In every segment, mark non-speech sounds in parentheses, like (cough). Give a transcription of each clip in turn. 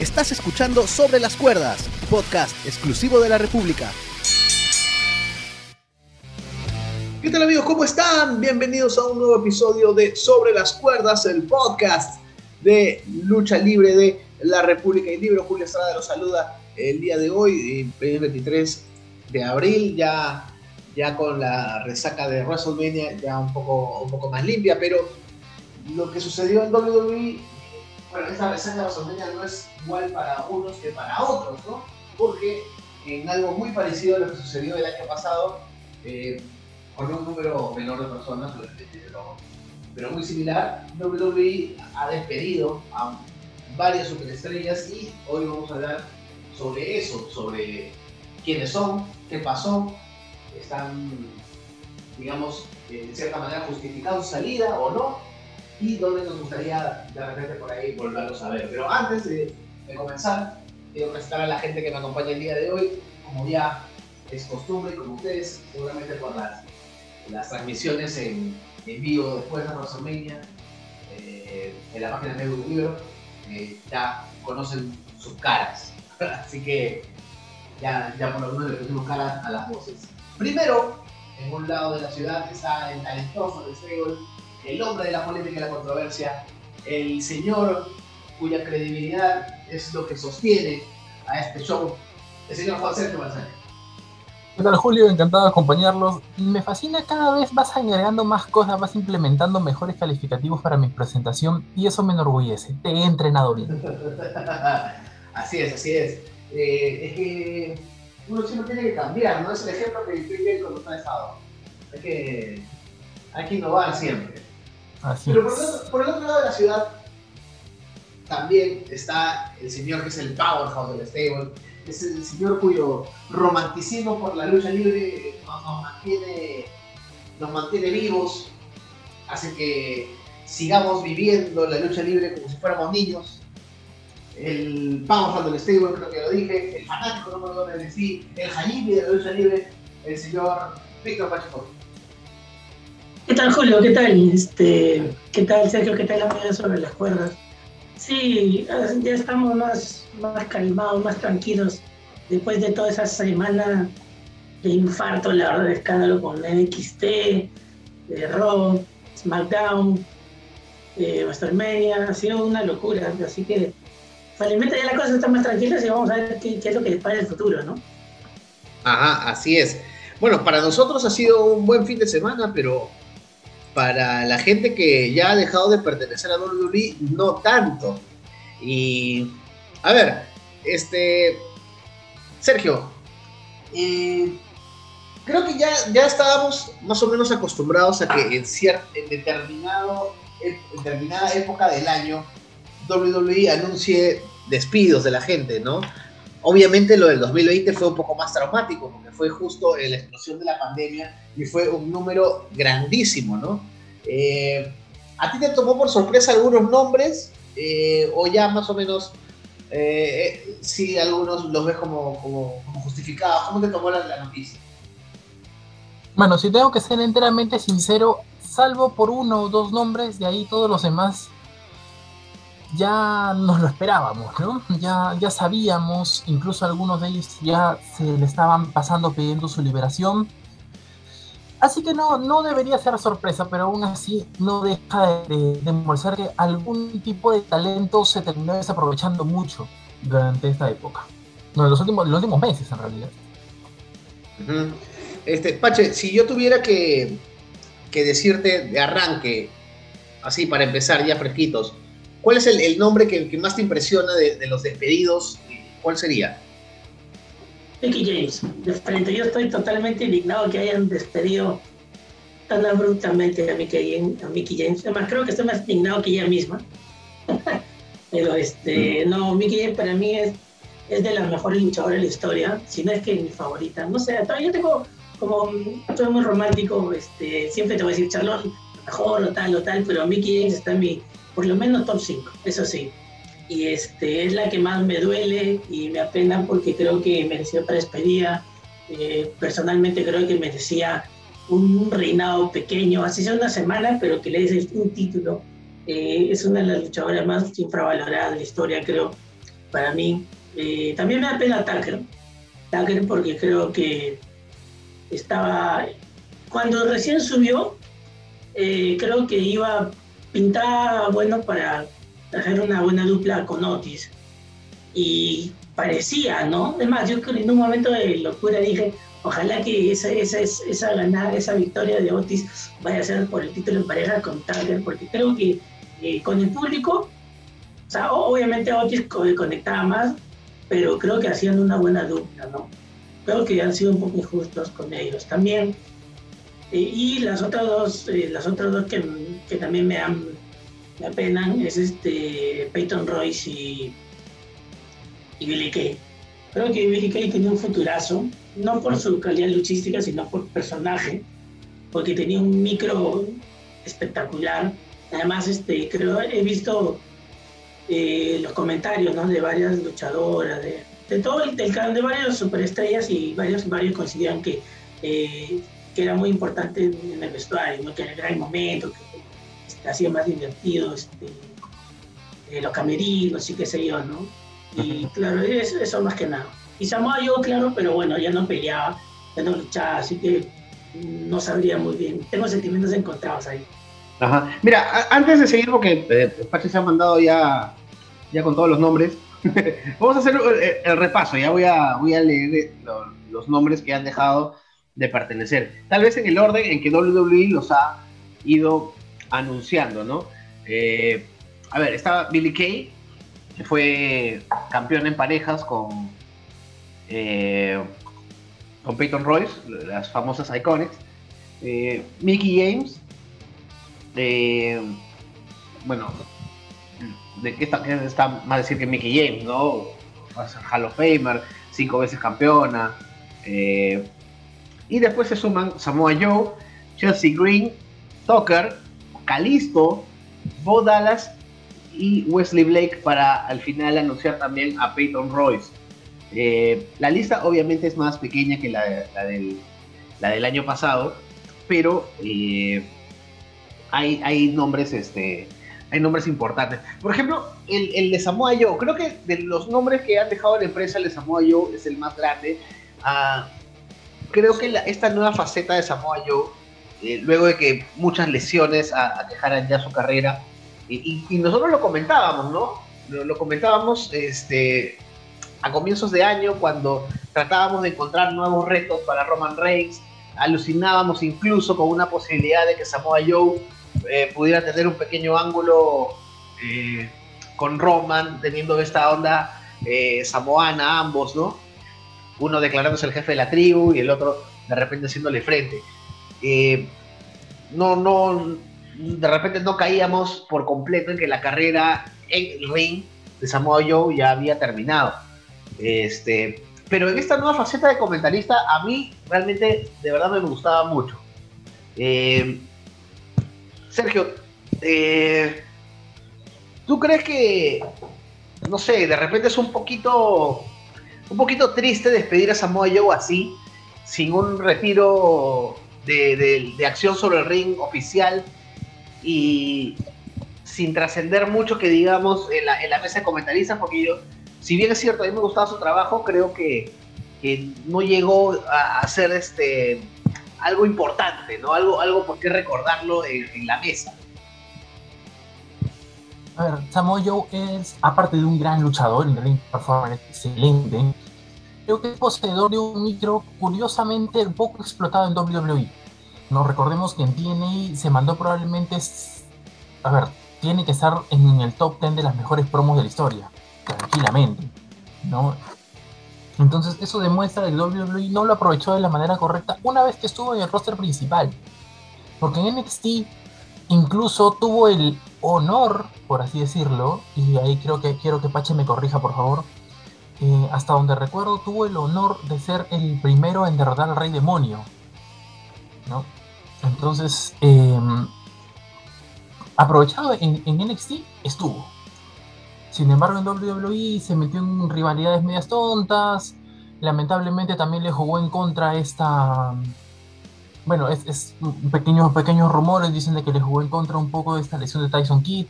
Estás escuchando Sobre las Cuerdas, podcast exclusivo de la República. ¿Qué tal amigos? ¿Cómo están? Bienvenidos a un nuevo episodio de Sobre las Cuerdas, el podcast de lucha libre de la República y Libro. Julio Estrada los saluda el día de hoy, el 23 de abril, ya, ya con la resaca de WrestleMania ya un poco, un poco más limpia, pero lo que sucedió en WWE bueno, esta reseña de WrestleMania no es igual para unos que para otros, ¿no? Porque en algo muy parecido a lo que sucedió el año pasado, eh, con un número menor de personas, pero, pero muy similar, WWE ha despedido a varias superestrellas y hoy vamos a hablar sobre eso, sobre quiénes son, qué pasó, están, digamos, de cierta manera justificando su salida o no, y donde nos gustaría de repente por ahí volverlos a ver. Pero antes de, comenzar, quiero presentar a la gente que me acompaña el día de hoy, como ya es costumbre, como ustedes, seguramente por las, las transmisiones en, en vivo después de WrestleMania, eh, en la página de un Libro, eh, ya conocen sus caras. (laughs) Así que ya, ya por lo menos le pusimos caras a las voces. Primero, en un lado de la ciudad está el talentoso de Stable, el hombre de la política y la controversia, el señor cuya credibilidad es lo que sostiene a este show, el señor Juan Sergio Manzanero. ¿Qué tal Julio? Encantado de acompañarlos. Me fascina cada vez vas agregando más cosas, vas implementando mejores calificativos para mi presentación y eso me enorgullece. Te he entrenado bien. (laughs) así es, así es. Eh, es que uno siempre tiene que cambiar, ¿no? Es el ejemplo que estoy cuando está estado. Es que hay que innovar siempre. Pero por el, otro, lado de la ciudad también está el señor que es el powerhouse del stable, es el señor cuyo romanticismo por la lucha libre nos, mantiene, nos mantiene vivos, hace que sigamos viviendo la lucha libre como si fuéramos niños. El powerhouse del stable, creo que lo dije, el fanático número uno de decir, el Jaime de la lucha libre, el señor Víctor Pacheco. ¿Qué tal, Julio? ¿Qué tal? Este, ¿Qué tal, Sergio? ¿Qué tal la media sobre las cuerdas? Sí, ya estamos más, más calmados, más tranquilos después de toda esa semana de infarto, la verdad, de escándalo con NXT, de Raw, SmackDown, eh, WrestleMania, ha sido una locura, así que finalmente ya las cosas están más tranquilas y vamos a ver qué, es lo que les para el futuro, ¿no? Ajá, así es. Bueno, para nosotros ha sido un buen fin de semana, pero para la gente que ya ha dejado de pertenecer a WWE, no tanto. Y, a ver, este, Sergio, eh, creo que ya, ya estábamos más o menos acostumbrados a que en, cierto, en, determinado, en determinada época del año WWE anuncie despidos de la gente, ¿no? Obviamente lo del 2020 fue un poco más traumático porque fue justo la explosión de la pandemia y fue un número grandísimo, ¿no? Eh, ¿A ti te tomó por sorpresa algunos nombres eh, o ya más o menos eh, si algunos los ves como, justificados? ¿Cómo te tomó la noticia? Bueno, si tengo que ser enteramente sincero, salvo por uno o dos nombres, de ahí todos los demás ya nos lo esperábamos, ¿no? Ya, ya sabíamos, incluso algunos de ellos ya se le estaban pasando pidiendo su liberación. Así que no, no debería ser sorpresa, pero aún así no deja de, demostrar que algún tipo de talento se terminó desaprovechando mucho durante esta época. No, en los últimos, los últimos meses en realidad. este, Pache, si yo tuviera que, que decirte de arranque, así para empezar ya fresquitos, ¿Cuál es el, nombre que, más te impresiona de, los despedidos? ¿Cuál sería? Mickey James, de frente. Yo estoy totalmente indignado que hayan despedido tan abruptamente a Mickey, a Mickey James. Además, creo que estoy más indignado que ella misma. (laughs) Pero este, mm. no, Mickey James para mí es, es de las mejores luchadoras de la historia, si no es que mi favorita. No sé, yo tengo como, soy muy romántico, este, siempre te voy a decir Charlón, mejor o tal o tal, pero Mickey James está en mi, por lo menos top 5, eso sí. Y este, es la que más me duele y me apena porque creo que mereció otra despedida. Eh, personalmente creo que merecía un reinado pequeño, así sea una semana, pero que le des un título. Eh, es una de las luchadoras más infravaloradas de la historia, creo. para mí. Eh, también me da pena Tucker, Tucker porque creo que estaba, cuando recién subió, eh, creo que iba pintada bueno para hacer una buena dupla con Otis. Y parecía, ¿no? Además, yo en un momento de locura dije, ojalá que esa, esa, esa ganada, esa victoria de Otis vaya a ser por el título en pareja con Tucker, porque creo que eh, con el público, o sea, obviamente Otis conectaba más, pero creo que hacían una buena dupla, ¿no? Creo que han sido un poco injustos con ellos también. Eh, y las otras dos, eh, las otras dos que, que también me han me apenan es este Peyton Royce y, y Billy Kay. Creo que Billy Kay tenía un futurazo, no por su calidad luchística, sino por personaje, porque tenía un micro espectacular. Además, este, creo, he visto eh, los comentarios ¿no? de varias luchadoras, de, de todo el, de varias superestrellas y varios, varios coincidían que, eh, que era muy importante en el vestuario, ¿no? que era el gran momento, que este, hacía más divertido este, eh, los camerinos y qué sé yo, ¿no? Y claro, eso, eso más que nada. Y Samoa yo, claro, pero bueno, ya no peleaba, ya no luchaba, así que no sabría muy bien. Tengo sentimientos encontrados ahí. Ajá. Mira, antes de seguir, porque eh, Pache se ha mandado ya, ya con todos los nombres, (laughs) vamos a hacer eh, el, repaso. Ya voy a, voy a leer los, los nombres que han dejado de pertenecer. Tal vez en el orden en que WWE los ha ido anunciando, ¿no? Eh, a ver, estaba Billy Kay, que fue campeón en parejas con, eh, con Peyton Royce, las famosas Iconics. Eh, Mickey James, bueno, de está, está, más decir que Mickey James, ¿no? Hall of Famer, cinco veces campeona. y después se suman Samoa Joe, Chelsea Green, Tucker, Calisto, Bo Dallas y Wesley Blake para al final anunciar también a Peyton Royce. Eh, la lista obviamente es más pequeña que la, del, año pasado, pero eh, hay, hay, nombres este, hay nombres importantes. Por ejemplo, el, de Samoa Joe. Creo que de los nombres que han dejado la empresa, el de Samoa Joe es el más grande. Ah, creo que esta nueva faceta de Samoa Joe eh, luego de que muchas lesiones dejaran ya su carrera. Y, nosotros lo comentábamos, ¿no? Lo, comentábamos este, a comienzos de año cuando tratábamos de encontrar nuevos retos para Roman Reigns. Alucinábamos incluso con una posibilidad de que Samoa Joe eh, pudiera tener un pequeño ángulo eh, con Roman, teniendo esta onda samoana ambos, ¿no? Uno declarándose el jefe de la tribu y el otro de repente haciéndole frente. Eh, no, no, de repente no caíamos por completo en que la carrera en el ring de Samoa Joe ya había terminado. Este, pero en esta nueva faceta de comentarista, a mí realmente de verdad me gustaba mucho. Eh, Sergio, eh, ¿tú crees que, no sé, de repente es un poquito, un poquito triste despedir a Samoa Joe así, sin un retiro de, acción sobre el ring oficial y sin trascender mucho que digamos en la, mesa de comentaristas, porque yo, si bien es cierto, a mí me gustaba su trabajo, creo que, no llegó a, ser este algo importante, ¿no? Algo, algo por qué recordarlo en, la mesa. A ver, Samoa Joe es, aparte de un gran luchador, en ring performance excelente, creo que es poseedor de un micro curiosamente poco explotado en WWE. No recordemos que en TNA se mandó probablemente, a ver, tiene que estar en el top 10 de las mejores promos de la historia, tranquilamente, ¿no? Entonces eso demuestra que WWE no lo aprovechó de la manera correcta una vez que estuvo en el roster principal. Porque en NXT incluso tuvo el honor, por así decirlo, y ahí creo que quiero que Pache me corrija por favor, eh, hasta donde recuerdo tuvo el honor de ser el primero en derrotar al Rey Demonio. ¿no? Entonces, em, aprovechado en, NXT, estuvo. Sin embargo, en WWE se metió en rivalidades medias tontas. Lamentablemente también le jugó en contra esta. Bueno, es, pequeños, pequeños rumores dicen de que le jugó en contra un poco de esta lesión de Tyson Kidd.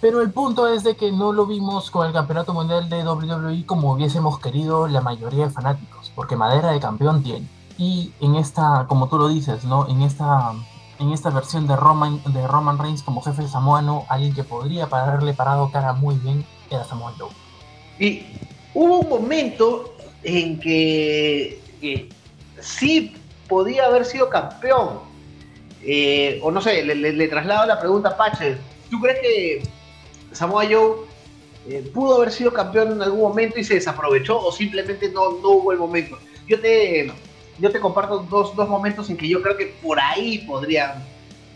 Pero el punto es de que no lo vimos con el campeonato mundial de WWE como hubiésemos querido la mayoría de fanáticos, porque madera de campeón tiene. Y en esta, como tú lo dices, ¿no? En esta, en esta versión de Roman, de Roman Reigns como jefe samoano, alguien que podría haberle parado cara muy bien era Samoa Joe. Y hubo un momento en que, sí podía haber sido campeón. Eh, o no sé, le, le, traslado la pregunta a Pache. ¿Tú crees que Samoa Joe eh, pudo haber sido campeón en algún momento y se desaprovechó o simplemente no, no hubo el momento. Yo te, yo te comparto dos, dos momentos en que yo creo que por ahí podría,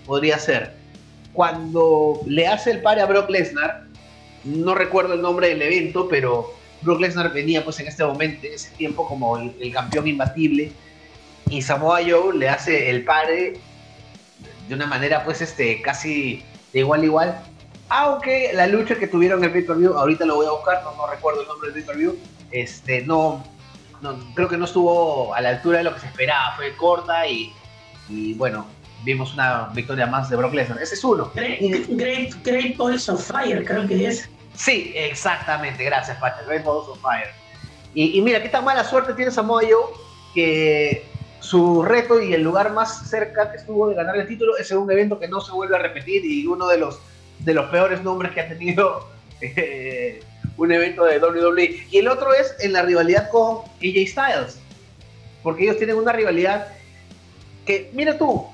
podría ser. Cuando le hace el pare a Brock Lesnar, no recuerdo el nombre del evento, pero Brock Lesnar venía pues en este momento, en ese tiempo como el, campeón imbatible y Samoa Joe le hace el pare de una manera pues este casi de igual a igual aunque la lucha que tuvieron en el pay-per-view, ahorita lo voy a buscar, no, recuerdo el nombre del pay-per-view, este, no, creo que no estuvo a la altura de lo que se esperaba, fue corta y, bueno, vimos una victoria más de Brock Lesnar. Ese es uno. Great, great, Balls of Fire, creo que es. Sí, exactamente, gracias Pacha, Great Balls of Fire. Y, mira, qué tan mala suerte tiene Samoa Joe que su reto y el lugar más cerca que estuvo de ganar el título es en un evento que no se vuelve a repetir y uno de los de los peores nombres que ha tenido (laughs) eh, un evento de WWE. Y el otro es en la rivalidad con AJ Styles, porque ellos tienen una rivalidad que, mira tú,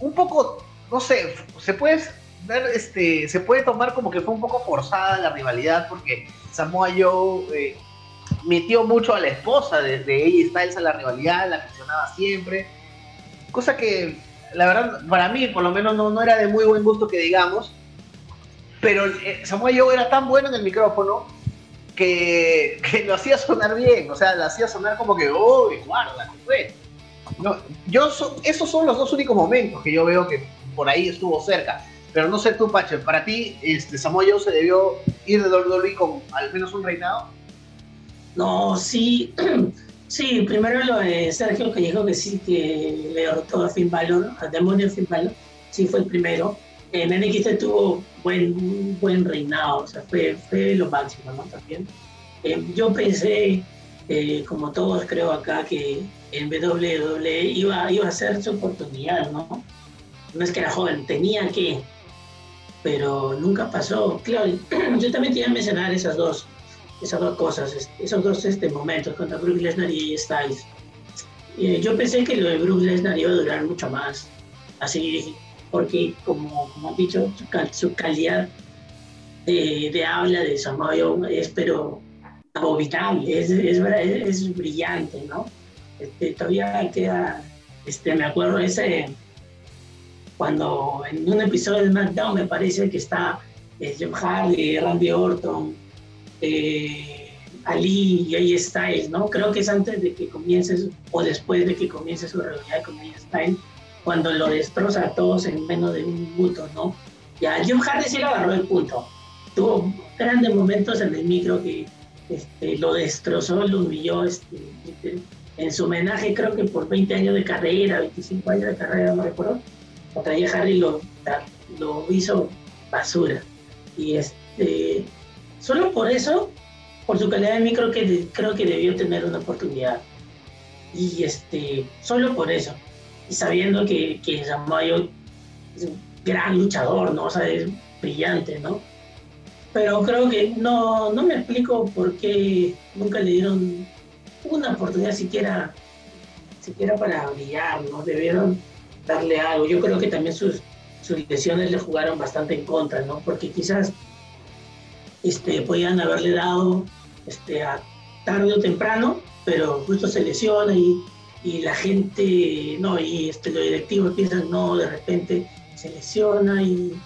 un poco, no sé, se puede ver, este, se puede tomar como que fue un poco forzada la rivalidad, porque Samoa Joe eh, metió mucho a la esposa de, de AJ Styles a la rivalidad, la mencionaba siempre, cosa que la verdad, para mí, por lo menos, no, no era de muy buen gusto que digamos, pero eh, Samuel Joe era tan bueno en el micrófono que, lo hacía sonar bien, o sea, lo hacía sonar como que, uy, guarda, fue? No, yo esos son los dos únicos momentos que yo veo que por ahí estuvo cerca. Pero no sé tú, Pache, para ti, este, Samoa Joe se debió ir de WWE con al menos un reinado. No, sí, (clears throat) sí, primero lo de Sergio que dijo que sí, que le a Finn Balor, a Demonio Finn Balor, sí fue el primero NXT tuvo buen, buen reinado, o sea, fue, fue lo máximo, ¿no? También. Eh, yo pensé, eh, como todos creo acá, que en WWE iba, iba a ser su oportunidad, ¿no? No es que era joven, tenía que, pero nunca pasó. Claro, (clears throat) yo también quería mencionar esas dos, esas dos cosas, esos dos este, momentos contra Brook Lesnar y Styles. Eh, yo pensé que lo de Brook Lesnar iba a durar mucho más. Así porque como, como han dicho, su, calidad de, habla de Samoyo es pero abominable, es, es, es, brillante, ¿no? Este, todavía queda, este, me acuerdo ese, cuando en un episodio de SmackDown me parece que está eh, Hardy, Randy Orton, eh, Ali y ahí Styles, ¿no? Creo que es antes de que comiences o después de que comience su realidad con AJ Styles cuando lo destroza a todos en menos de un minuto, ¿no? Ya, Jim Hardy sí lo agarró el punto. Tuvo grandes momentos en el micro que este, lo destrozó, lo humilló. Este, en su homenaje, creo que por 20 años de carrera, 25 años de carrera, no recuerdo, otra Hardy lo, lo hizo basura. Y este, solo por eso, por su calidad de micro, que creo que debió tener una oportunidad. Y este, solo por eso sabiendo que, que Samuel es un gran luchador, ¿no? O sea, es brillante, ¿no? Pero creo que no, no me explico por qué nunca le dieron una oportunidad siquiera, siquiera para brillar, ¿no? Debieron darle algo. Yo creo que también sus, sus lesiones le jugaron bastante en contra, ¿no? Porque quizás este, podían haberle dado este, a tarde o temprano, pero justo se lesiona y y la gente, no, y este, los directivos piensan, no, de repente se lesiona y,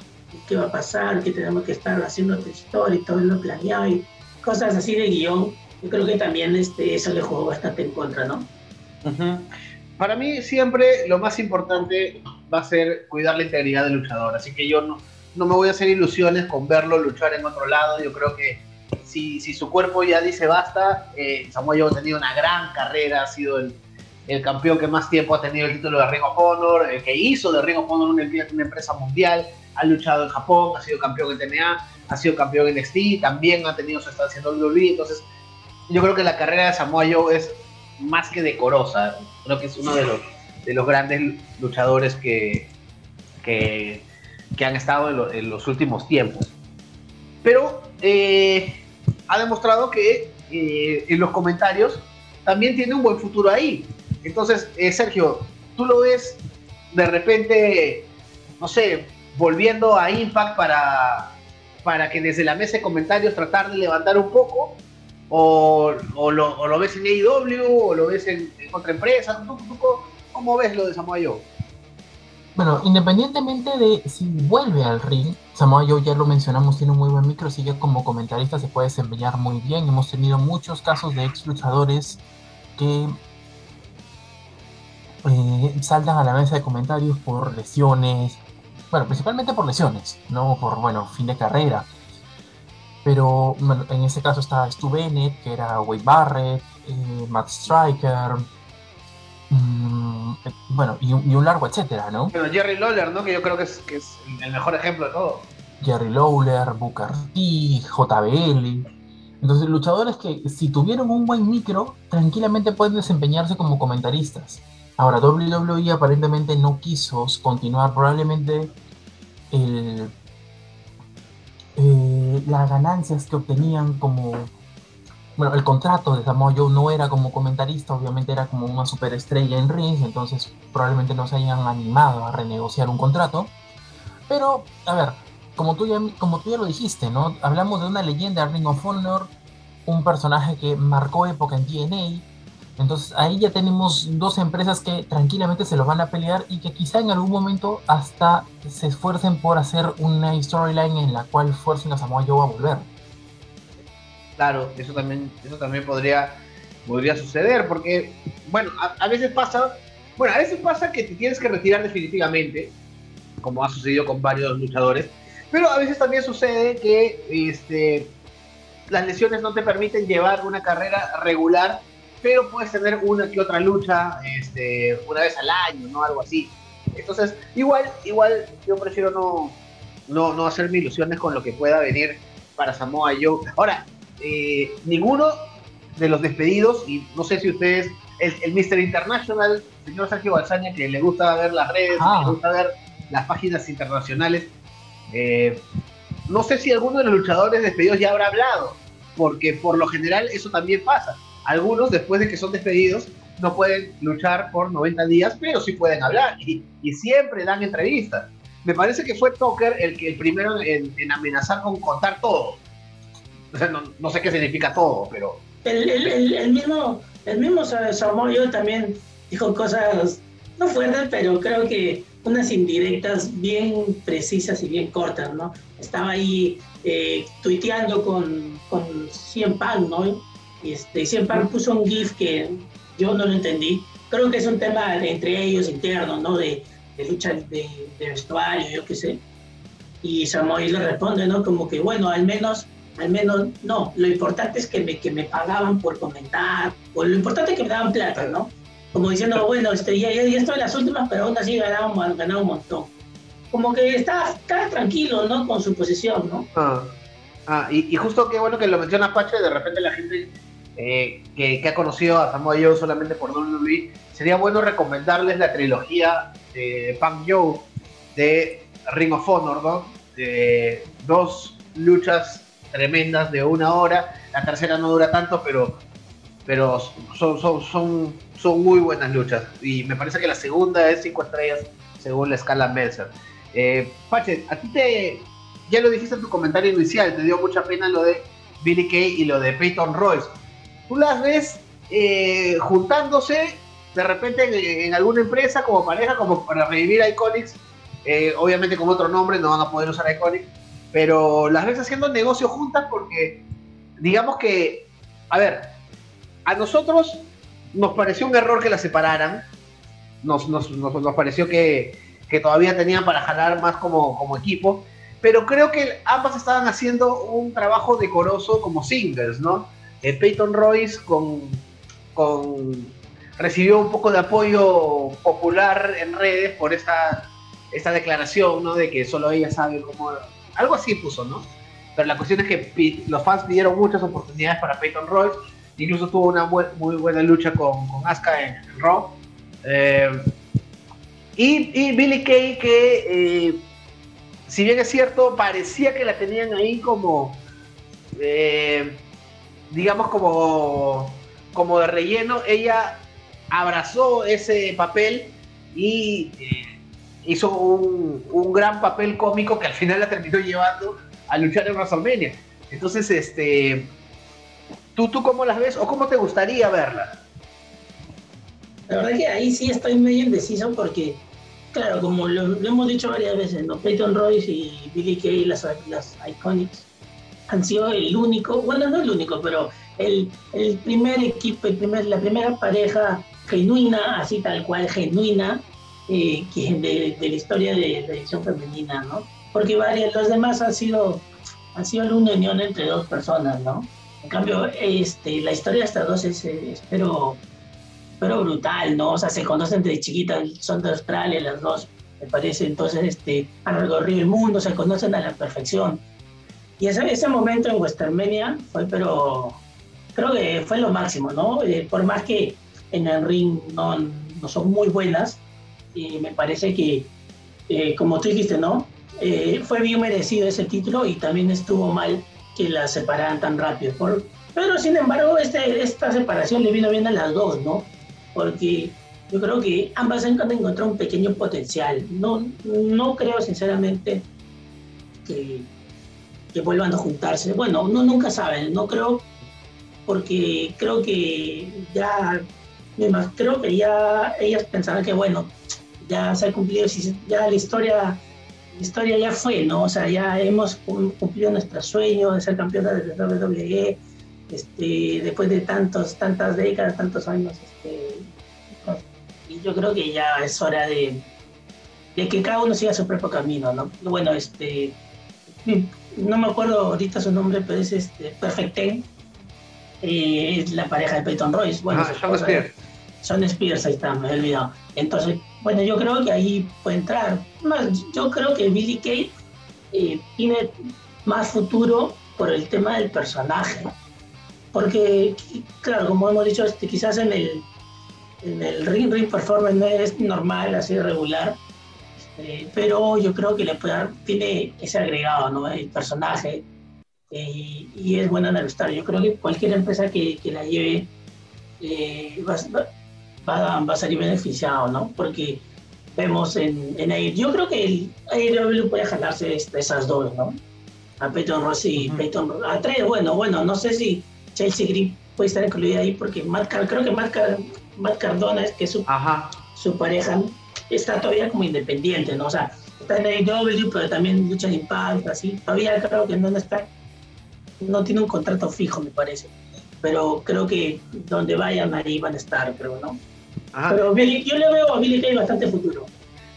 qué va a pasar, que tenemos que estar haciendo otra historia y todo lo planeado y cosas así de guion. Yo creo que también este, eso le jugó bastante en contra, ¿no? Para mí siempre lo más importante va a ser cuidar la integridad del luchador, así que yo no, no me voy a hacer ilusiones con verlo luchar en otro lado, yo creo que si, si su cuerpo ya dice basta, eh, Samuel ha tenido una gran carrera, ha sido el, el campeón que más tiempo ha tenido el título de Ring of Honor, el que hizo de Ring of Honor una, empresa mundial, ha luchado en Japón, ha sido campeón en TNA, ha sido campeón en NXT, también ha tenido su estancia en WWE, entonces yo creo que la carrera de Samoa Joe es más que decorosa, creo que es uno de los, de los grandes luchadores que, que, han estado en, los últimos tiempos. Pero eh, ha demostrado que eh, en los comentarios también tiene un buen futuro ahí. Entonces, eh, Sergio, tú lo ves de repente, no sé, volviendo a Impact para, para que desde la mesa de comentarios tratar de levantar un poco, o, lo, ves en AEW, o lo ves en, otra empresa, ¿cómo ves lo de Samoa Joe? Bueno, independientemente de si vuelve al ring, Samoa Joe ya lo mencionamos, tiene un muy buen micro, sigue como comentarista, se puede desempeñar muy bien. Hemos tenido muchos casos de ex luchadores que eh, saltan a la mesa de comentarios por lesiones, bueno, principalmente por lesiones, no por, bueno, fin de carrera. Pero en este caso está Stu Bennett, que era Wade Barrett, eh, Matt Striker, mm, eh, bueno, y un, largo etcétera, ¿no? Pero Jerry Lawler, ¿no? Que yo creo que es, que es el mejor ejemplo de todo. Jerry Lawler, Booker T, JBL. Entonces, luchadores que si tuvieron un buen micro, tranquilamente pueden desempeñarse como comentaristas. Ahora, WWE aparentemente no quiso continuar, probablemente eh, las ganancias que obtenían como... Bueno, el contrato de Samoa Joe no era como comentarista, obviamente era como una superestrella en ring, entonces probablemente no se hayan animado a renegociar un contrato. Pero, a ver, como tú ya, como tú ya lo dijiste, ¿no? Hablamos de una leyenda Ring of Honor, un personaje que marcó época en TNA, entonces ahí ya tenemos dos empresas que tranquilamente se lo van a pelear y que quizá en algún momento hasta se esfuercen por hacer una storyline en la cual fuercen a Samoa Joe a volver. Claro, eso también, eso también podría, podría suceder, porque, bueno, a, veces pasa, bueno, a veces pasa que te tienes que retirar definitivamente, como ha sucedido con varios luchadores, pero a veces también sucede que este, las lesiones no te permiten llevar una carrera regular pero puedes tener una que otra lucha este, una vez al año, ¿no? Algo así. Entonces, igual, igual yo prefiero no, no, no hacerme ilusiones con lo que pueda venir para Samoa Joe. Ahora, eh, ninguno de los despedidos, y no sé si ustedes, el, el Mr. International, señor Sergio Balsaña, que le gusta ver las redes, ah. le gusta ver las páginas internacionales, eh, no sé si alguno de los luchadores despedidos ya habrá hablado, porque por lo general eso también pasa algunos, después de que son despedidos, no pueden luchar por 90 días, pero sí pueden hablar y, siempre dan entrevistas. Me parece que fue Tucker el, que, el primero en, amenazar con contar todo. no, sé qué significa todo, pero... El, mismo, el mismo Samoyo también dijo cosas, no fuertes, pero creo que unas indirectas bien precisas y bien cortas, ¿no? Estaba ahí eh, tuiteando con, con 100 Pan, ¿no? Este, siempre puso un GIF que yo no lo entendí. Creo que es un tema entre ellos interno, ¿no? De, de lucha de, vestuario, yo qué sé. Y Samoy le responde, ¿no? Como que, bueno, al menos, al menos, no, lo importante es que me, que me pagaban por comentar, o lo importante es que me daban plata, ¿no? Como diciendo, bueno, este, ya, ya, estoy en las últimas, pero aún así ganaba, un montón. Como que está, está tranquilo, ¿no? Con su posición, ¿no? Ah, ah y, y, justo qué bueno que lo menciona Pache, de repente la gente eh, que, ha conocido a Samoa Joe solamente por WWE, sería bueno recomendarles la trilogía de Punk Joe de Ring of Honor, ¿no? De dos luchas tremendas de una hora. La tercera no dura tanto, pero, pero son, son, son, son muy buenas luchas. Y me parece que la segunda es 5 estrellas según la escala Meltzer. Eh, Pache, a ti te, ya lo dijiste en tu comentario inicial, te dio mucha pena lo de Billy Kay y lo de Peyton Royce tú las ves eh, juntándose de repente en, alguna empresa como pareja, como para revivir Iconics, eh, obviamente con otro nombre, no van a poder usar Iconics, pero las ves haciendo negocio juntas porque, digamos que, a ver, a nosotros nos pareció un error que las separaran, nos, nos, nos, pareció que, que, todavía tenían para jalar más como, como equipo, pero creo que ambas estaban haciendo un trabajo decoroso como singles, ¿no? Eh, Peyton Royce con, con, recibió un poco de apoyo popular en redes por esa, esta declaración, ¿no? De que solo ella sabe cómo... Algo así puso, ¿no? Pero la cuestión es que los fans pidieron muchas oportunidades para Peyton Royce. Incluso tuvo una muy buena lucha con, con Asuka en, Raw. Eh, y, Billy Kay que, eh, si bien es cierto, parecía que la tenían ahí como, digamos, como, como de relleno, ella abrazó ese papel y hizo un, un, gran papel cómico que al final la terminó llevando a luchar en WrestleMania. Entonces, este, ¿tú, ¿tú cómo las ves o cómo te gustaría verla? La verdad que ahí sí estoy medio indeciso porque, claro, como lo, hemos dicho varias veces, ¿no? Peyton Royce y Billy Kay, las, las Iconics, han sido el único, bueno, no el único, pero el, el primer equipo, el primer, la primera pareja genuina, así tal cual, genuina, eh, de, de, la historia de la edición femenina, ¿no? Porque varios, los demás han sido, han sido una unión entre dos personas, ¿no? En cambio, este, la historia de estas dos es, pero, pero brutal, ¿no? O sea, se conocen desde chiquitas, son de Australia las dos, me parece. Entonces, este, han recorrido el mundo, se conocen a la perfección. Y ese, ese momento en Westermenia fue, pero creo que fue lo máximo, ¿no? Eh, por más que en el ring no, no son muy buenas, y me parece que, eh, como tú dijiste, ¿no? Eh, fue bien merecido ese título y también estuvo mal que la separaran tan rápido. Por, pero sin embargo, este, esta separación le vino bien a las dos, ¿no? Porque yo creo que ambas han encontrado un pequeño potencial. No, no creo sinceramente que, que vuelvan a juntarse. Bueno, uno nunca sabe, no creo, porque creo que ya, creo que ya ellas pensaban que, bueno, ya se ha cumplido, ya la historia, la historia ya fue, ¿no? O sea, ya hemos cumplido nuestro sueño de ser campeones de WWE, este, después de tantos, tantas décadas, tantos años, este, y yo creo que ya es hora de, de que cada uno siga su propio camino, ¿no? Bueno, este, no me acuerdo ahorita su nombre, pero es este, Perfect Ten, eh, es la pareja de Peyton Royce. Bueno, ah, Sean Spears. Sean Spears, ahí está, me he olvidado. Entonces, bueno, yo creo que ahí puede entrar. Más, yo creo que Billy Kay eh, tiene más futuro por el tema del personaje. Porque, claro, como hemos dicho, este, quizás en el, en el ring, ring performance no es normal, así regular, este, pero yo creo que le puede dar, tiene ese agregado, ¿no? El personaje, eh, y es buena en Yo creo que cualquier empresa que, que la lleve eh, va, va, va, a salir beneficiado, ¿no? Porque vemos en, en yo creo que el AEW puede jalarse esas dos, ¿no? A Peyton Rossi y Peyton a tres, bueno, bueno, no sé si Chelsea Green puede estar incluida ahí porque Matt, creo que Matt, Matt Cardona es que su, su pareja está todavía como independiente, ¿no? O sea, está en AEW, pero también lucha en Impact, así. Todavía creo que no está, no tiene un contrato fijo, me parece. Pero creo que donde vayan ahí van a estar, creo, ¿no? Pero yo le veo a Billy Kay bastante futuro.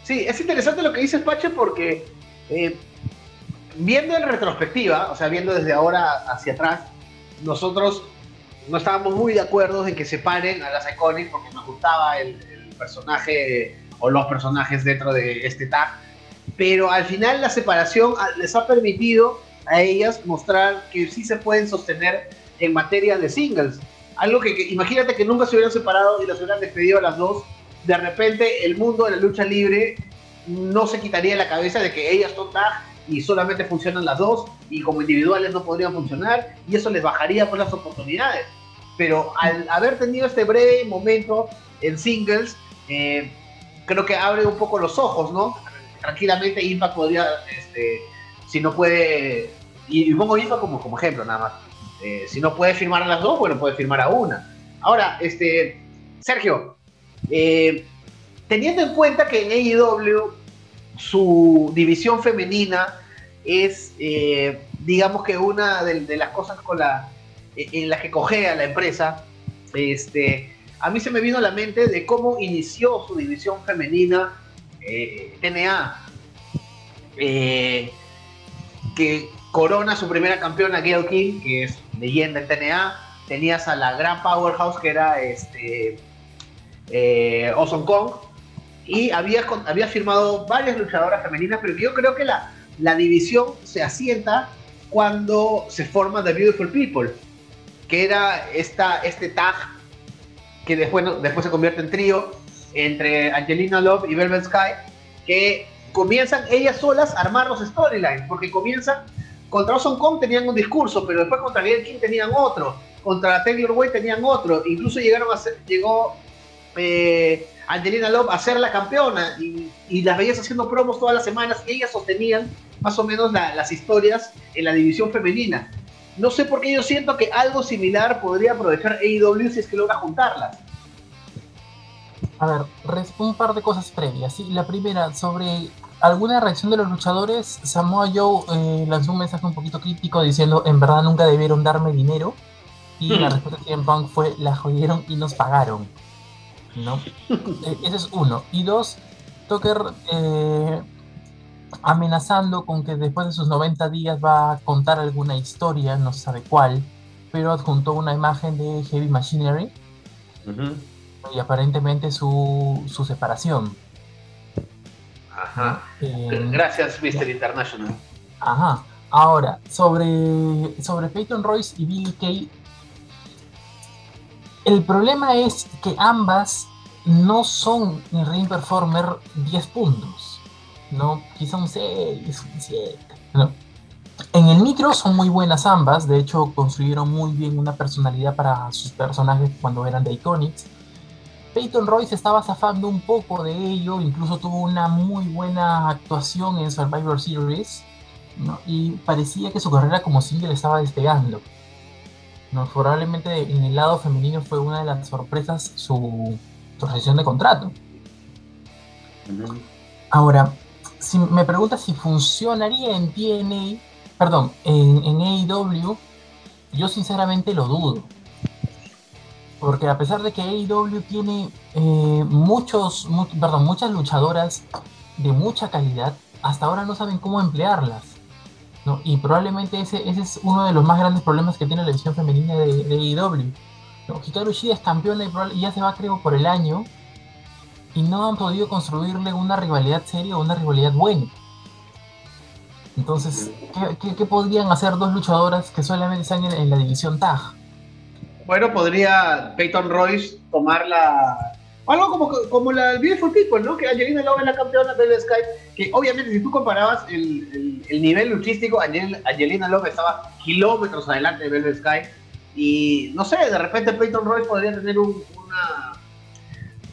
Sí, es interesante lo que dices, Pache, porque eh, viendo en retrospectiva, o sea, viendo desde ahora hacia atrás, nosotros no estábamos muy de acuerdo en que se paren a las Iconics porque nos gustaba el, personaje o los personajes dentro de este tag. Pero al final la separación les ha permitido a ellas mostrar que sí se pueden sostener en materia de singles. Algo que, imagínate que nunca se hubieran separado y las hubieran despedido a las dos. De repente el mundo de la lucha libre no se quitaría la cabeza de que ellas son tag y solamente funcionan las dos y como individuales no podrían funcionar y eso les bajaría por las oportunidades. Pero al haber tenido este breve momento en singles, eh, creo que abre un poco los ojos, ¿no? Tranquilamente Impact podría, este, si no puede, y, pongo Impact como, como ejemplo nada más, eh, si no puede firmar a las dos, bueno, puede firmar a una. Ahora, este, Sergio, eh, teniendo en cuenta que en AEW su división femenina es, eh, digamos que una de, las cosas con la, en las que cogea la empresa, este, a mí se me vino a la mente de cómo inició su división femenina TNA. que corona su primera campeona Gail King, que es leyenda en TNA. Tenías a la gran powerhouse que era este, eh, Awesome Kong. y había, había firmado varias luchadoras femeninas, pero yo creo que la, la división se asienta cuando se forma The Beautiful People, que era esta, este tag que después, después se convierte en trío entre Angelina Love y Velvet Sky, que comienzan ellas solas a armar los storylines, porque comienzan contra Awesome Kong tenían un discurso, pero después contra Gail King tenían otro, contra Taylor Way tenían otro, incluso llegaron a ser, llegó eh, Angelina Love a ser la campeona y, y, las veías haciendo promos todas las semanas y ellas sostenían más o menos las historias en la división femenina. No sé por qué yo siento que algo similar podría aprovechar AEW si es que logra juntarlas. A ver, un par de cosas previas. ¿sí? La primera, sobre alguna reacción de los luchadores, Samoa Joe eh, lanzó un mensaje un poquito crítico diciendo en verdad nunca debieron darme dinero. Y la respuesta de CM Punk fue la jodieron y nos pagaron. ¿No? (laughs) Eh, ese es uno. Y dos, Tucker eh, amenazando con que después de sus 90 días va a contar alguna historia, no se sabe cuál, pero adjuntó una imagen de Heavy Machinery y aparentemente su, su separación. Ajá. Eh, Gracias, Mr. International. Ajá. Ahora, sobre, sobre Peyton Royce y Billy Kay, el problema es que ambas no son en Ring Performer 10 puntos ¿no? Quizá un 6, un 7, En el micro son muy buenas ambas, de hecho construyeron muy bien una personalidad para sus personajes cuando eran de Iconics. Peyton Royce estaba zafando un poco de ello, incluso tuvo una muy buena actuación en Survivor Series, y parecía que su carrera como single estaba despegando. ¿no? Probablemente en el lado femenino fue una de las sorpresas su, su de contrato. Ahora, si me preguntas si funcionaría en TNA, perdón, en, en AEW, yo sinceramente lo dudo. Porque a pesar de que AEW tiene eh, muchos, perdón, muchas luchadoras de mucha calidad, hasta ahora no saben cómo emplearlas. ¿no? Y probablemente ese, ese es uno de los más grandes problemas que tiene la división femenina de, de AEW. ¿no? Hikaru Shida es campeona y ya se va creo por el año y no han podido construirle una rivalidad seria o una rivalidad buena. Entonces, ¿qué, podrían hacer dos luchadoras que solamente están en, la división TAG? Bueno, podría Peyton Royce tomar la... Algo como, como la Beautiful People, ¿no? Que Angelina Love es la campeona del Skype. Que obviamente si tú comparabas el, el, nivel luchístico, Angelina Love estaba kilómetros adelante de Velvet Sky. Y no sé, de repente Peyton Royce podría tener una,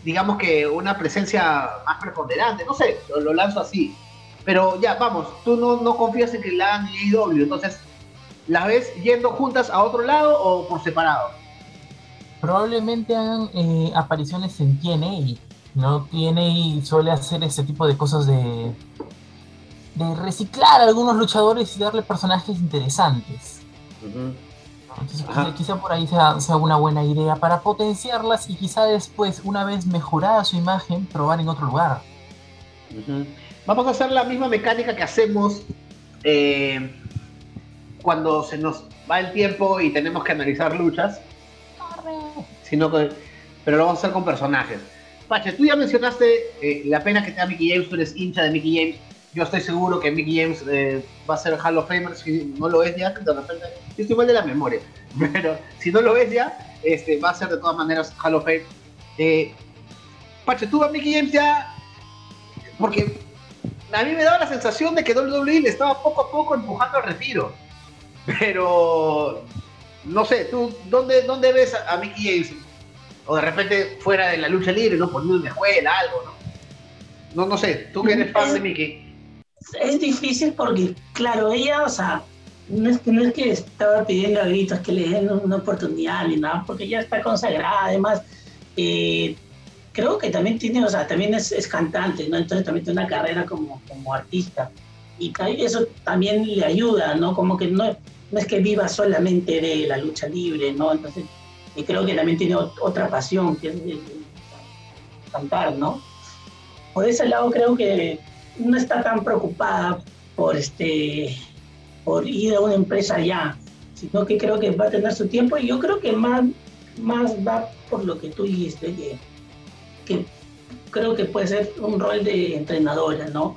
digamos que una presencia más preponderante, no sé, lo, lanzo así. Pero ya, vamos, tú no, no confías en que la hagan en AEW, entonces, ¿las ves yendo juntas a otro lado o por separado? Probablemente hagan eh, apariciones en TNA, ¿no? TNA suele hacer ese tipo de cosas de, de reciclar a algunos luchadores y darle personajes interesantes. Entonces, quizá por ahí sea, una buena idea para potenciarlas y quizá después, una vez mejorada su imagen, probar en otro lugar. Vamos a hacer la misma mecánica que hacemos eh, cuando se nos va el tiempo y tenemos que analizar luchas. Sino que, pero lo vamos a hacer con personajes. Pache, tú ya mencionaste eh, la pena que te da Mickey James, tú eres hincha de Mickey James yo estoy seguro que Mickey James eh, va a ser Hall of Famer, si no lo es ya, de repente, yo estoy mal de la memoria, (laughs) pero si no lo es ya, este, va a ser de todas maneras Hall of Fame. Eh, Pache, tú a Mickey James ya, porque a mí me daba la sensación de que WWE le estaba poco a poco empujando al retiro, pero no sé, tú, ¿dónde, dónde ves a, Mickey James? O de repente fuera de la lucha libre, ¿no? Poniendo una escuela, algo, ¿no? No, no sé, tú que eres fan de Mickey es difícil porque, claro, ella, o sea, no es, no es que estaba pidiendo a gritos que le den una oportunidad ni nada, porque ya está consagrada, además, eh, creo que también tiene, o sea, también es, es, cantante, ¿no? Entonces también tiene una carrera como, como artista. Y eso también le ayuda, ¿no? Como que no, no es que viva solamente de la lucha libre, ¿no? Entonces, y creo que también tiene otra pasión, que es cantar, ¿no? Por ese lado creo que no está tan preocupada por, este, por ir a una empresa ya, sino que creo que va a tener su tiempo y yo creo que más, más va por lo que tú dijiste, que, creo que puede ser un rol de entrenadora, ¿no?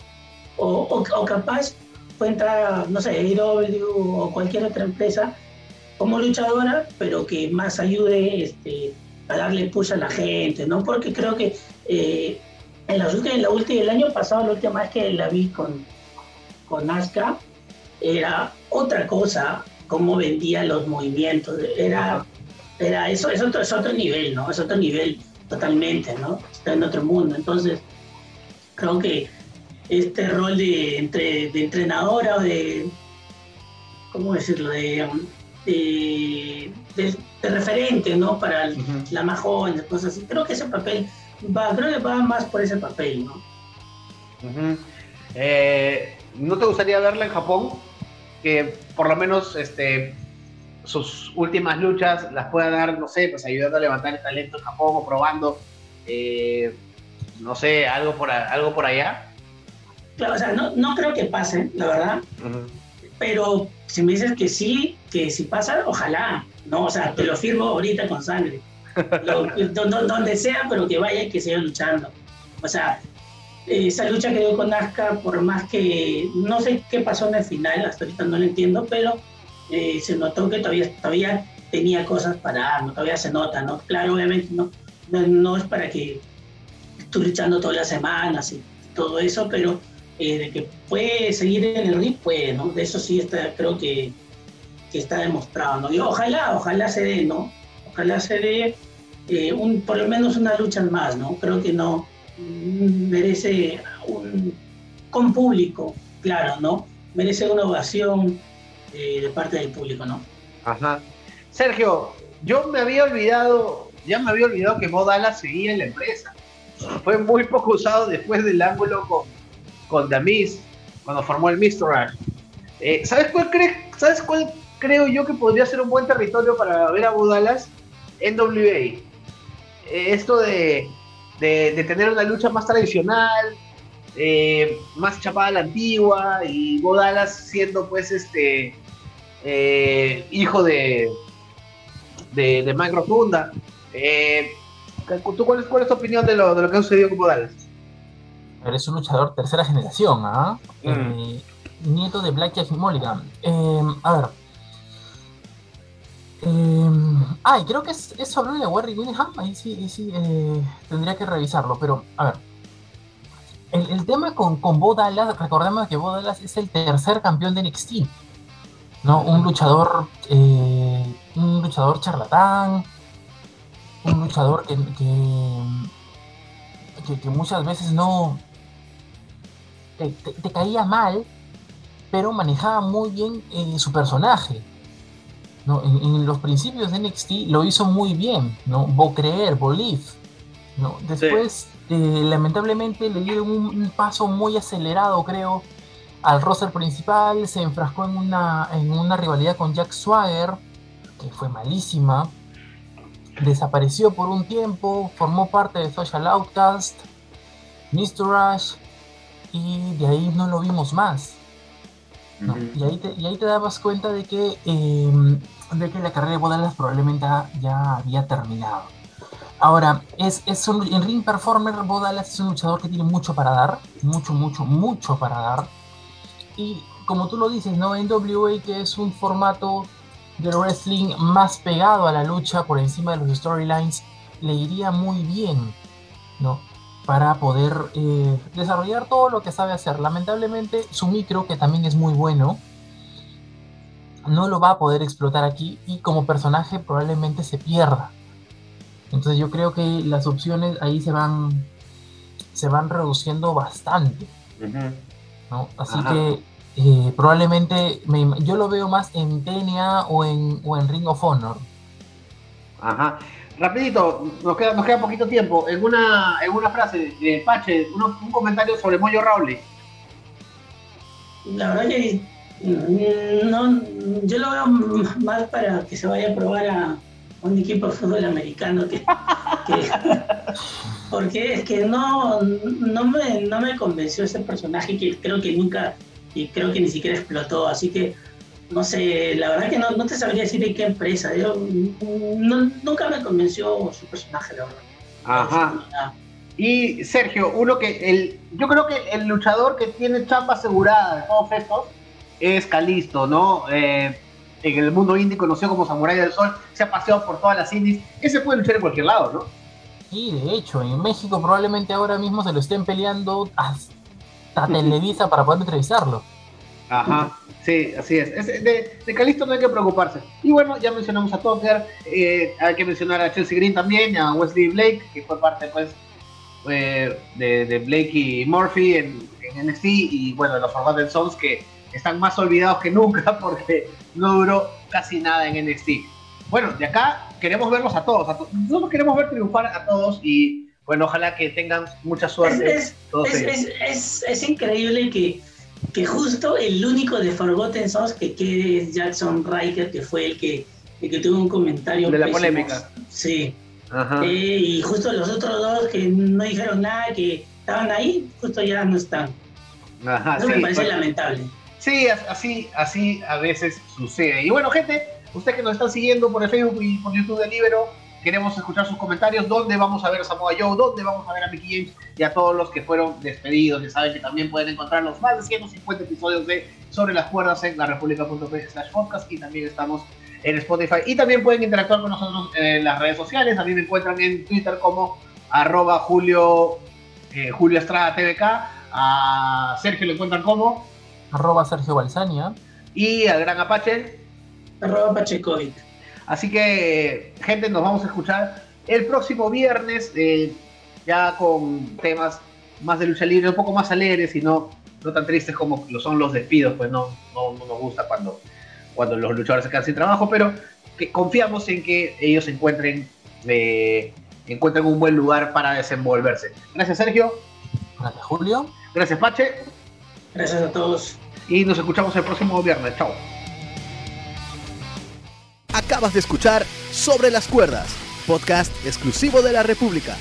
O, o, capaz puede entrar, no sé, AEW o cualquier otra empresa como luchadora, pero que más ayude este, a darle push a la gente, ¿no? Porque creo que eh, en, la, en la última, el año pasado, la última vez que la vi con, con Asuka, era otra cosa, cómo vendía los movimientos, era, era eso, es otro, es otro nivel, ¿no? Es otro nivel totalmente, ¿no? Está en otro mundo. Entonces, creo que este rol de, entre, de entrenadora o de, ¿cómo decirlo?, de, de, referente, ¿no? Para la más joven, cosas así. Creo que ese papel va, creo que va más por ese papel, ¿no? Eh, ¿No te gustaría verla en Japón? Que por lo menos este, sus últimas luchas las pueda dar, no sé, pues ayudando a levantar el talento en Japón o probando, eh, no sé, algo por, algo por allá. Claro, o sea, no, no creo que pase, la verdad. Pero si me dices que sí, que si pasa, ojalá, ¿no? O sea, te lo firmo ahorita con sangre. Donde sea, pero que vaya y que siga luchando. O sea, esa lucha que dio con Asuka, por más que no sé qué pasó en el final, hasta ahorita no lo entiendo, pero eh, se notó que todavía, todavía tenía cosas para dar, todavía se nota, ¿no? Claro, obviamente no, no, es para que esté luchando todas las semanas y todo eso, pero eh, de que puede seguir en el ring, puede, ¿no? De eso sí está, creo que, que está demostrado, ¿no? Ojalá, ojalá se dé, ¿no? Ojalá se dé eh, un, por lo menos una lucha más, ¿no? Creo que no mm, merece un, con público, claro, ¿no? Merece una ovación eh, de parte del público, ¿no? Ajá. Sergio, yo me había olvidado, ya me había olvidado que Modala seguía en la empresa. Fue muy poco usado después del ángulo con, con Damis, cuando formó el Mr. Eh, ¿sabes, cuál ¿Sabes cuál creo yo que podría ser un buen territorio para ver a Budalas? NWA. Eh, esto de, de, tener una lucha más tradicional, eh, más chapada a la antigua, y Bodalas siendo pues este eh, hijo de, de, de Mike Rotunda. Eh, cuál, es, cuál es tu opinión de lo, de lo que ha sucedido con Modales? Es un luchador tercera generación, ¿ah? Mm. Nieto de Black Jack Mulligan. a ver. Ay, creo que es, es sobre de Winningham. Ahí sí, sí tendría que revisarlo. Pero, a ver. El, tema con, con Bo Dallas, recordemos que Bo Dallas es el tercer campeón de NXT. ¿no? Un luchador, eh, un luchador charlatán, un luchador que, que, muchas veces no te, caía mal, pero manejaba muy bien eh, su personaje. ¿No? En, los principios de NXT lo hizo muy bien, ¿no? Bo creer, believe. ¿no? Después, eh, lamentablemente, le dieron un, paso muy acelerado, creo, al roster principal, se enfrascó en una, en una rivalidad con Jack Swagger, que fue malísima. Desapareció por un tiempo, formó parte de Social Outcast, Mr. Rush, y de ahí no lo vimos más. y, ahí te, y, ahí te, dabas cuenta de que, em, de que la carrera de Bodalas probablemente ya había terminado. Ahora, es, es un, en Ring Performer, Bodalas es un luchador que tiene mucho para dar, mucho, mucho, mucho para dar y como tú lo dices, ¿no? NWA que es un formato de wrestling más pegado a la lucha por encima de los storylines, le iría muy bien, ¿no? Para poder eh, desarrollar todo lo que sabe hacer. Lamentablemente, su micro, que también es muy bueno, no lo va a poder explotar aquí y como personaje probablemente se pierda. Entonces yo creo que las opciones ahí se van, se van reduciendo bastante. Así que eh, probablemente yo lo veo más en TNA o en, o en Ring of Honor. Ajá. Rapidito, nos queda, nos queda poquito tiempo. En una, en una frase, de Pache, un comentario sobre Moyo Raule. La verdad que no, yo lo veo más para que se vaya a probar a un equipo de fútbol americano que, que (laughs) porque es que no, no, me, no me convenció ese personaje que creo que nunca, y creo que ni siquiera explotó, así que no sé, la verdad que no, no te sabría decir de qué empresa, yo, nunca me convenció su personaje, la verdad. Ajá. Y Sergio, uno que el, yo creo que el luchador que tiene chamba asegurada de todos estos es Calisto, ¿no? Eh, en el mundo indie conocido como Samurai del Sol, se ha paseado por todas las indies, ese puede luchar en cualquier lado, ¿no? Sí, de hecho, en México probablemente ahora mismo se lo estén peleando hasta Televisa para poder entrevistarlo. Ajá, sí, así es. de, de, Calisto no hay que preocuparse. Y bueno, ya mencionamos a Tucker, eh, hay que mencionar a Chelsea Green también, a Wesley Blake, que fue parte pues eh, de, de, Blake y Murphy en, en NXT, y bueno, los Forgotten Sons que están más olvidados que nunca (laughs) porque no duró casi nada en NXT. Bueno, de acá queremos verlos a todos. nosotros queremos ver triunfar a todos y bueno, ojalá que tengan mucha suerte. Es, es, es, increíble que, que justo el único de Forgotten Sons que quede es Jackson Riker, que fue el que, el que tuvo un comentario. De la polémica. Sí. Eh, y justo los otros dos que no dijeron nada, que estaban ahí, justo ya no están. Ajá, Eso me parece pues. lamentable. Sí, así, así a veces sucede. Y bueno, gente, usted que nos está siguiendo por el Facebook y por YouTube de Libero, queremos escuchar sus comentarios. ¿Dónde vamos a ver a Samoa Joe? ¿Dónde vamos a ver a Mickey James? Y a todos los que fueron despedidos. Ya saben que también pueden encontrar los más de 150 episodios de Sobre las Cuerdas en la slash podcast y también estamos en Spotify. Y también pueden interactuar con nosotros en las redes sociales. A mí me encuentran en Twitter como arroba Julio, eh, Julio Estrada TVK. A Sergio le encuentran como arroba Sergio Balsania. Y al Gran Apache. Arroba Pachecovic. Así que, gente, nos vamos a escuchar el próximo viernes, eh, ya con temas más de lucha libre, un poco más alegres y no, no tan tristes como lo son los despidos, pues no, no, nos gusta cuando, cuando los luchadores se quedan sin trabajo, pero que confiamos en que ellos encuentren, eh, encuentren un buen lugar para desenvolverse. Gracias, Sergio. Gracias, Julio. Gracias, Pache. Gracias a todos y nos escuchamos el próximo viernes. Chao. Acabas de escuchar Sobre las Cuerdas, podcast exclusivo de la República.